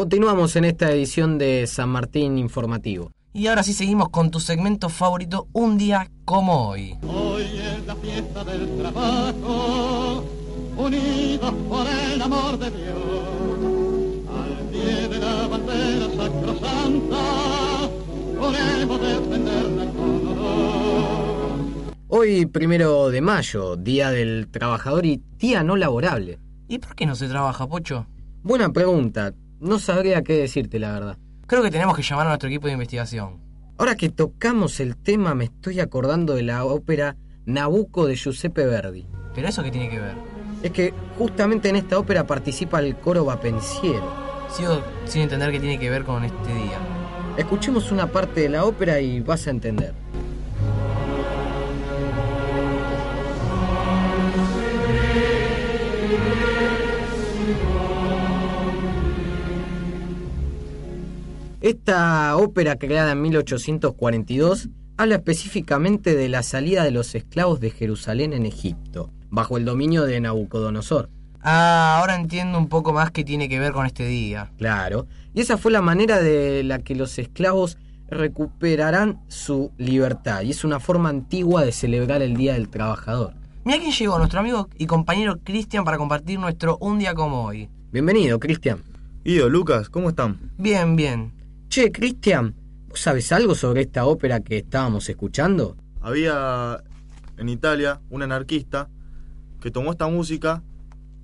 Continuamos en esta edición de San Martín Informativo. Y ahora sí seguimos con tu segmento favorito, Un día como hoy. Hoy es la fiesta del trabajo, unidos por el amor de Dios. Al pie de la bandera sacrosanta, podemos defenderla con honor. Hoy, primero de mayo, Día del Trabajador y Día no laborable. ¿Y por qué no se trabaja, Pocho? Buena pregunta. No sabría qué decirte, la verdad. Creo que tenemos que llamar a nuestro equipo de investigación. Ahora que tocamos el tema, me estoy acordando de la ópera Nabucco de Giuseppe Verdi. ¿Pero eso qué tiene que ver? Es que justamente en esta ópera participa el coro vapenciero. Sigo sin entender qué tiene que ver con este día. Escuchemos una parte de la ópera y vas a entender. Esta ópera creada en 1842 habla específicamente de la salida de los esclavos de Jerusalén en Egipto, bajo el dominio de Nabucodonosor. Ah, ahora entiendo un poco más qué tiene que ver con este día. Claro, y esa fue la manera de la que los esclavos recuperarán su libertad, y es una forma antigua de celebrar el Día del Trabajador. Mira quién llegó, nuestro amigo y compañero Cristian para compartir nuestro Un día como hoy. Bienvenido, Cristian. Ido, Lucas, ¿cómo están? Bien, bien. Che, Cristian, ¿vos sabes algo sobre esta ópera que estábamos escuchando? Había en Italia un anarquista que tomó esta música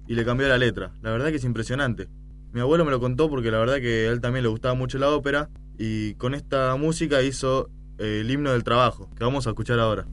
y le cambió la letra. La verdad que es impresionante. Mi abuelo me lo contó porque la verdad que a él también le gustaba mucho la ópera y con esta música hizo eh, el himno del trabajo, que vamos a escuchar ahora.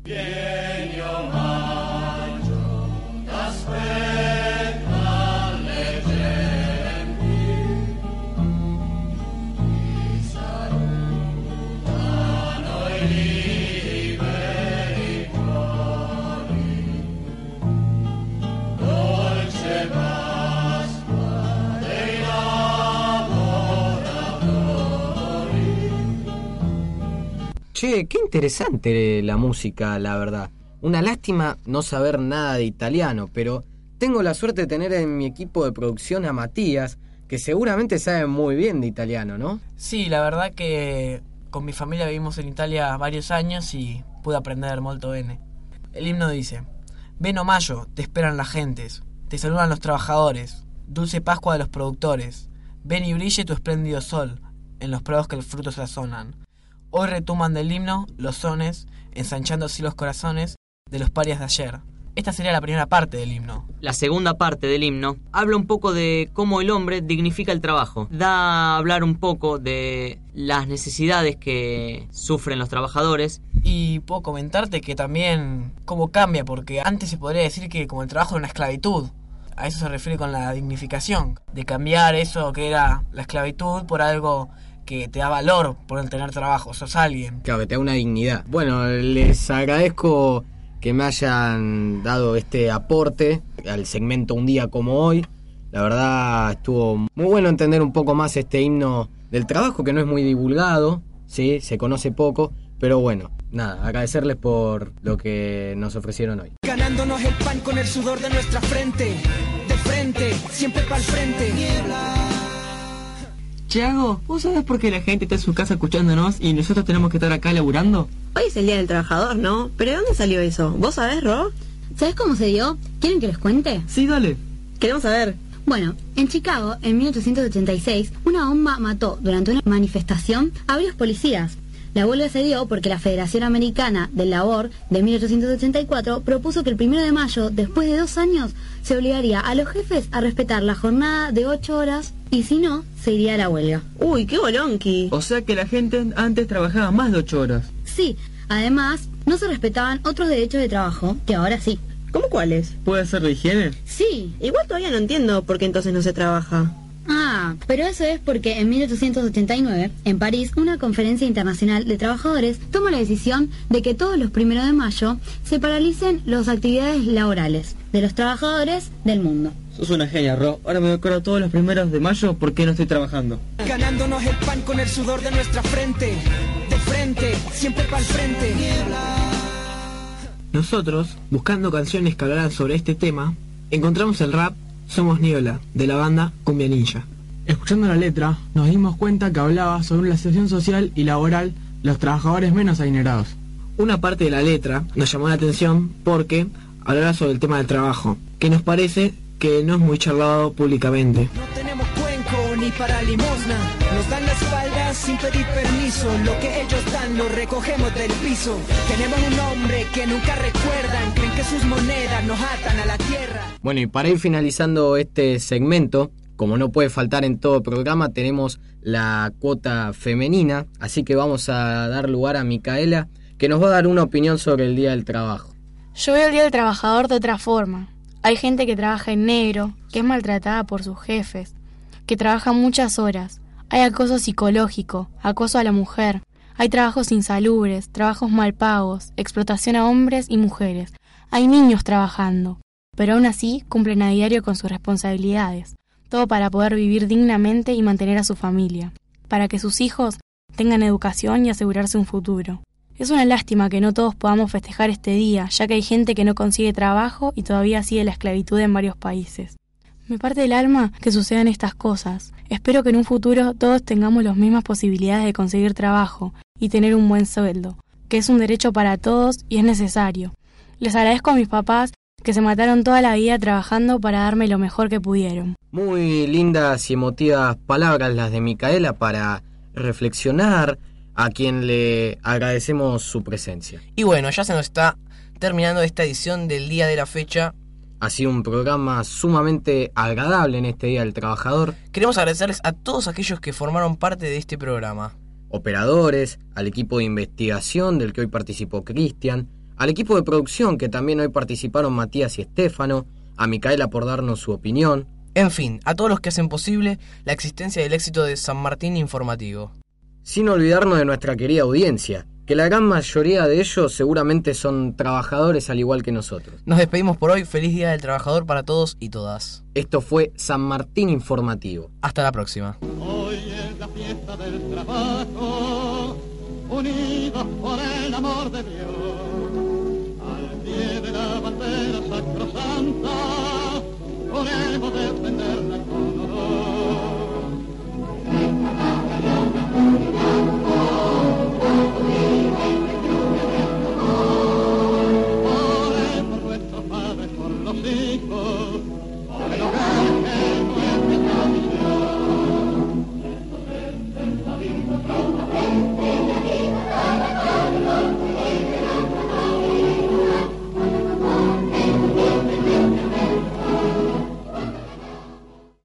Che, qué interesante la música, la verdad. Una lástima no saber nada de italiano, pero tengo la suerte de tener en mi equipo de producción a Matías, que seguramente sabe muy bien de italiano, ¿no? Sí, la verdad que con mi familia vivimos en Italia varios años y pude aprender molto bene. El himno dice: Ven o mayo, te esperan las gentes, te saludan los trabajadores, dulce Pascua de los productores. Ven y brille tu espléndido sol en los prados que el fruto sazonan. Hoy retuman del himno los sones, ensanchando así los corazones de los parias de ayer. Esta sería la primera parte del himno. La segunda parte del himno habla un poco de cómo el hombre dignifica el trabajo. Da a hablar un poco de las necesidades que sufren los trabajadores. Y puedo comentarte que también cómo cambia, porque antes se podría decir que como el trabajo era una esclavitud. A eso se refiere con la dignificación, de cambiar eso que era la esclavitud por algo que te da valor por el tener trabajo, sos alguien. Claro, que te da una dignidad. Bueno, les agradezco que me hayan dado este aporte al segmento Un día como hoy. La verdad estuvo muy bueno entender un poco más este himno del trabajo que no es muy divulgado, sí, se conoce poco, pero bueno, nada, agradecerles por lo que nos ofrecieron hoy. Ganándonos el pan con el sudor de nuestra frente, de frente, siempre para el frente. Tiago, ¿vos sabés por qué la gente está en su casa escuchándonos y nosotros tenemos que estar acá laburando? Hoy es el Día del Trabajador, ¿no? ¿Pero de dónde salió eso? ¿Vos sabés, Ro? ¿Sabes cómo se dio? ¿Quieren que les cuente? Sí, dale. Queremos saber. Bueno, en Chicago, en 1886, una bomba mató durante una manifestación a varios policías. La huelga se dio porque la Federación Americana del Labor de 1884 propuso que el primero de mayo, después de dos años, se obligaría a los jefes a respetar la jornada de ocho horas y si no, se iría a la huelga. Uy, qué bolonqui. O sea que la gente antes trabajaba más de ocho horas. Sí, además, no se respetaban otros derechos de trabajo, que ahora sí. ¿Cómo cuáles? ¿Puede ser de higiene? Sí. Igual todavía no entiendo por qué entonces no se trabaja. Ah, pero eso es porque en 1889, en París, una conferencia internacional de trabajadores toma la decisión de que todos los primeros de mayo se paralicen las actividades laborales de los trabajadores del mundo. Sos una genia, Ro. Ahora me acuerdo todos los primeros de mayo por qué no estoy trabajando. Ganándonos el pan con el sudor de nuestra frente, de frente, siempre para el frente. Nosotros, buscando canciones que hablaran sobre este tema, encontramos el rap Somos Niebla, de la banda Cumbia Ninja. Escuchando la letra, nos dimos cuenta que hablaba sobre la situación social y laboral de los trabajadores menos adinerados. Una parte de la letra nos llamó la atención porque hablaba sobre el tema del trabajo, que nos parece que no es muy charlado públicamente. Ni para limosna. Nos dan la espalda sin pedir permiso. Lo que ellos dan lo recogemos del piso. Tenemos un nombre que nunca recuerdan. Creen que sus monedas nos atan a la tierra. Bueno, y para ir finalizando este segmento, como no puede faltar en todo programa, tenemos la cuota femenina, así que vamos a dar lugar a Micaela, que nos va a dar una opinión sobre el Día del Trabajo. Yo veo el Día del Trabajador de otra forma. Hay gente que trabaja en negro, que es maltratada por sus jefes, que trabaja muchas horas. Hay acoso psicológico, acoso a la mujer. Hay trabajos insalubres, trabajos mal pagos, explotación a hombres y mujeres. Hay niños trabajando, pero aún así cumplen a diario con sus responsabilidades. Todo para poder vivir dignamente y mantener a su familia. Para que sus hijos tengan educación y asegurarse un futuro. Es una lástima que no todos podamos festejar este día, ya que hay gente que no consigue trabajo y todavía sigue la esclavitud en varios países. Me parte el alma que sucedan estas cosas. Espero que en un futuro todos tengamos las mismas posibilidades de conseguir trabajo y tener un buen sueldo, que es un derecho para todos y es necesario. Les agradezco a mis papás que se mataron toda la vida trabajando para darme lo mejor que pudieron. Muy lindas y emotivas palabras las de Micaela para reflexionar, a quien le agradecemos su presencia. Y bueno, ya se nos está terminando esta edición del día de la fecha. Ha sido un programa sumamente agradable en este Día del Trabajador. Queremos agradecerles a todos aquellos que formaron parte de este programa. Operadores, al equipo de investigación del que hoy participó Cristian, al equipo de producción que también hoy participaron Matías y Estefano, a Micaela por darnos su opinión. En fin, a todos los que hacen posible la existencia del éxito de San Martín Informativo. Sin olvidarnos de nuestra querida audiencia, que la gran mayoría de ellos seguramente son trabajadores al igual que nosotros. Nos despedimos por hoy, feliz Día del Trabajador para todos y todas. Esto fue San Martín Informativo. Hasta la próxima. Hoy es la fiesta del trabajo, unidos por el amor de Dios. Al pie de la bandera sacrosanta, podemos defenderla con